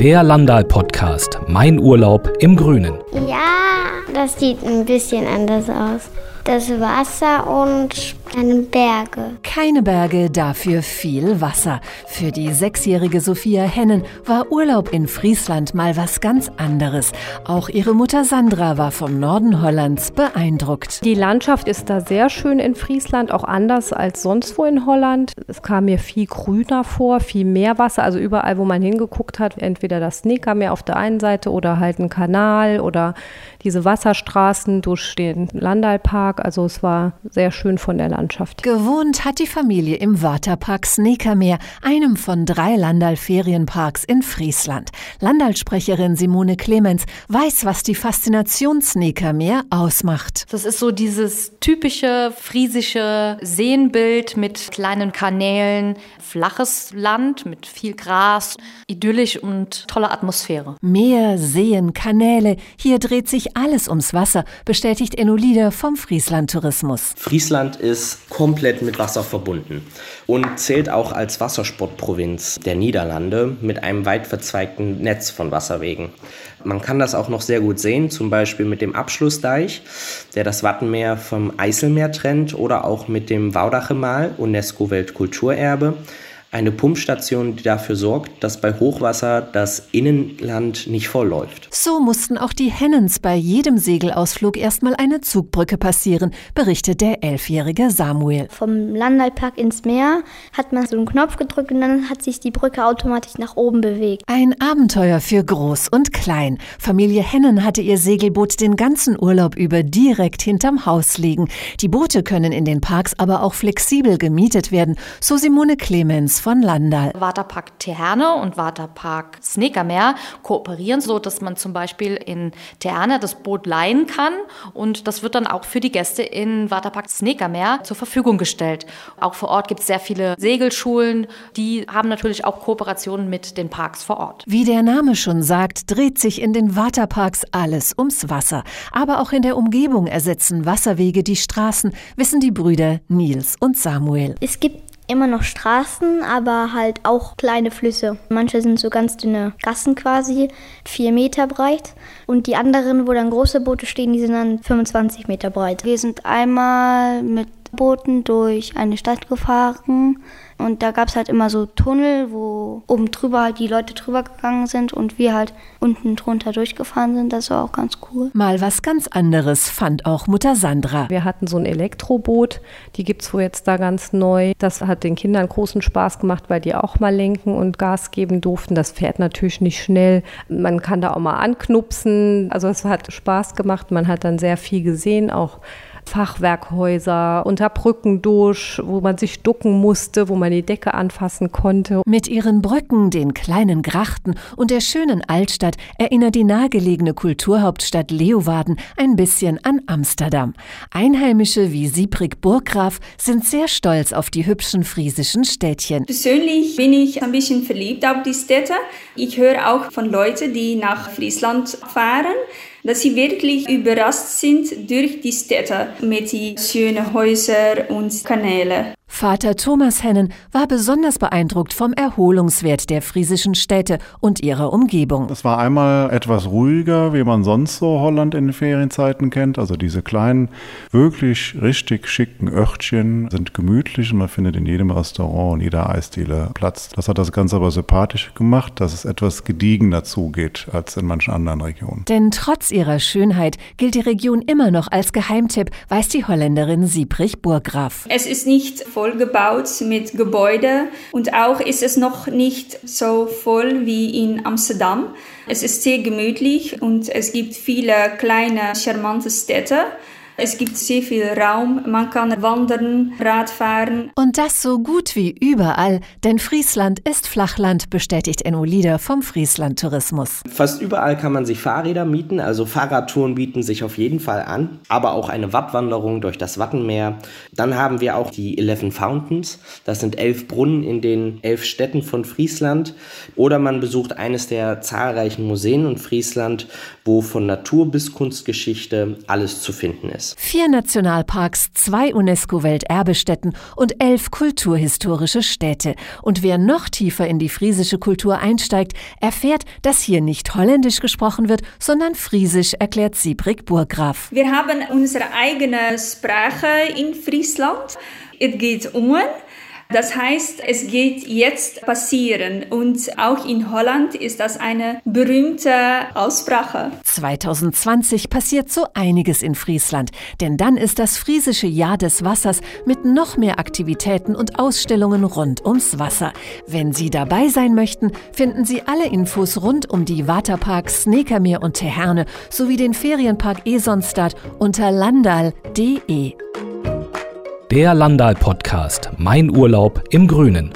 Der Landal-Podcast Mein Urlaub im Grünen. Ja, das sieht ein bisschen anders aus. Das Wasser und keine Berge. Keine Berge, dafür viel Wasser. Für die sechsjährige Sophia Hennen war Urlaub in Friesland mal was ganz anderes. Auch ihre Mutter Sandra war vom Norden Hollands beeindruckt. Die Landschaft ist da sehr schön in Friesland, auch anders als sonst wo in Holland. Es kam mir viel grüner vor, viel mehr Wasser. Also überall, wo man hingeguckt hat, entweder das Sneakermeer auf der einen Seite oder halt ein Kanal oder diese Wasserstraßen durch den Landalpark. Also es war sehr schön von der Landschaft. Gewohnt hat die Familie im Waterpark Sneakermeer, einem von drei Landal-Ferienparks in Friesland. Landalsprecherin Simone Clemens weiß, was die Faszination Sneakermeer ausmacht. Das ist so dieses typische friesische Seenbild mit kleinen Kanälen, flaches Land mit viel Gras, idyllisch und tolle Atmosphäre. Meer, Seen, Kanäle, hier dreht sich alles ums Wasser, bestätigt Enolida vom Friesland Tourismus. Friesland ist komplett mit Wasser verbunden und zählt auch als Wassersportprovinz der Niederlande mit einem weit verzweigten Netz von Wasserwegen. Man kann das auch noch sehr gut sehen, zum Beispiel mit dem Abschlussdeich, der das Wattenmeer vom Eiselmeer trennt oder auch mit dem Waudachemal, UNESCO-Weltkulturerbe eine Pumpstation, die dafür sorgt, dass bei Hochwasser das Innenland nicht vollläuft. So mussten auch die Hennens bei jedem Segelausflug erstmal eine Zugbrücke passieren, berichtet der elfjährige Samuel. Vom Landalpark ins Meer hat man so einen Knopf gedrückt und dann hat sich die Brücke automatisch nach oben bewegt. Ein Abenteuer für Groß und Klein. Familie Hennen hatte ihr Segelboot den ganzen Urlaub über direkt hinterm Haus liegen. Die Boote können in den Parks aber auch flexibel gemietet werden, so Simone Clemens von Landal. Waterpark Teherne und Waterpark Sneakermeer kooperieren, so dass man zum Beispiel in Teherne das Boot leihen kann und das wird dann auch für die Gäste in Waterpark Sneakermeer zur Verfügung gestellt. Auch vor Ort gibt es sehr viele Segelschulen, die haben natürlich auch Kooperationen mit den Parks vor Ort. Wie der Name schon sagt, dreht sich in den Waterparks alles ums Wasser. Aber auch in der Umgebung ersetzen Wasserwege die Straßen, wissen die Brüder Nils und Samuel. Es gibt immer noch Straßen, aber halt auch kleine Flüsse. Manche sind so ganz dünne Gassen quasi, vier Meter breit. Und die anderen, wo dann große Boote stehen, die sind dann 25 Meter breit. Wir sind einmal mit Booten durch eine Stadt gefahren und da gab es halt immer so Tunnel, wo oben drüber halt die Leute drüber gegangen sind und wir halt unten drunter durchgefahren sind. Das war auch ganz cool. Mal was ganz anderes fand auch Mutter Sandra. Wir hatten so ein Elektroboot, die gibt es wohl jetzt da ganz neu. Das hat den Kindern großen Spaß gemacht, weil die auch mal lenken und Gas geben durften. Das fährt natürlich nicht schnell. Man kann da auch mal anknupsen. Also es hat Spaß gemacht. Man hat dann sehr viel gesehen, auch Fachwerkhäuser, unter Brücken durch, wo man sich ducken musste, wo man die Decke anfassen konnte. Mit ihren Brücken, den kleinen Grachten und der schönen Altstadt erinnert die nahegelegene Kulturhauptstadt Leeuwarden ein bisschen an Amsterdam. Einheimische wie Siebrig Burggraf sind sehr stolz auf die hübschen friesischen Städtchen. Persönlich bin ich ein bisschen verliebt auf die Städte. Ich höre auch von Leuten, die nach Friesland fahren, dass sie wirklich überrascht sind durch die Städte mit den schönen Häusern und Kanälen. Vater Thomas Hennen war besonders beeindruckt vom Erholungswert der friesischen Städte und ihrer Umgebung. Es war einmal etwas ruhiger, wie man sonst so Holland in den Ferienzeiten kennt. Also diese kleinen, wirklich richtig schicken Örtchen sind gemütlich und man findet in jedem Restaurant und jeder Eisdiele Platz. Das hat das Ganze aber sympathisch gemacht, dass es etwas gediegener zugeht als in manchen anderen Regionen. Denn trotz ihrer Schönheit gilt die Region immer noch als Geheimtipp, weiß die Holländerin Siebrich Burggraf. Es ist nicht vollgebaut mit Gebäuden und auch ist es noch nicht so voll wie in Amsterdam. Es ist sehr gemütlich und es gibt viele kleine, charmante Städte. Es gibt sehr viel Raum, man kann wandern, Radfahren. Und das so gut wie überall, denn Friesland ist Flachland, bestätigt Enno Lieder vom Friesland Tourismus. Fast überall kann man sich Fahrräder mieten, also Fahrradtouren bieten sich auf jeden Fall an, aber auch eine Wattwanderung durch das Wattenmeer. Dann haben wir auch die Eleven Fountains, das sind elf Brunnen in den elf Städten von Friesland. Oder man besucht eines der zahlreichen Museen in Friesland, wo von Natur bis Kunstgeschichte alles zu finden ist. Vier Nationalparks, zwei UNESCO-Welterbestätten und elf kulturhistorische Städte. Und wer noch tiefer in die friesische Kultur einsteigt, erfährt, dass hier nicht holländisch gesprochen wird, sondern friesisch, erklärt Sibrik Burgraf. Wir haben unsere eigene Sprache in Friesland. Es geht um das heißt, es geht jetzt passieren und auch in Holland ist das eine berühmte Aussprache. 2020 passiert so einiges in Friesland, denn dann ist das friesische Jahr des Wassers mit noch mehr Aktivitäten und Ausstellungen rund ums Wasser. Wenn Sie dabei sein möchten, finden Sie alle Infos rund um die Waterparks Snekermeer und Teherne sowie den Ferienpark Esonstad unter landal.de. Der Landal Podcast Mein Urlaub im Grünen.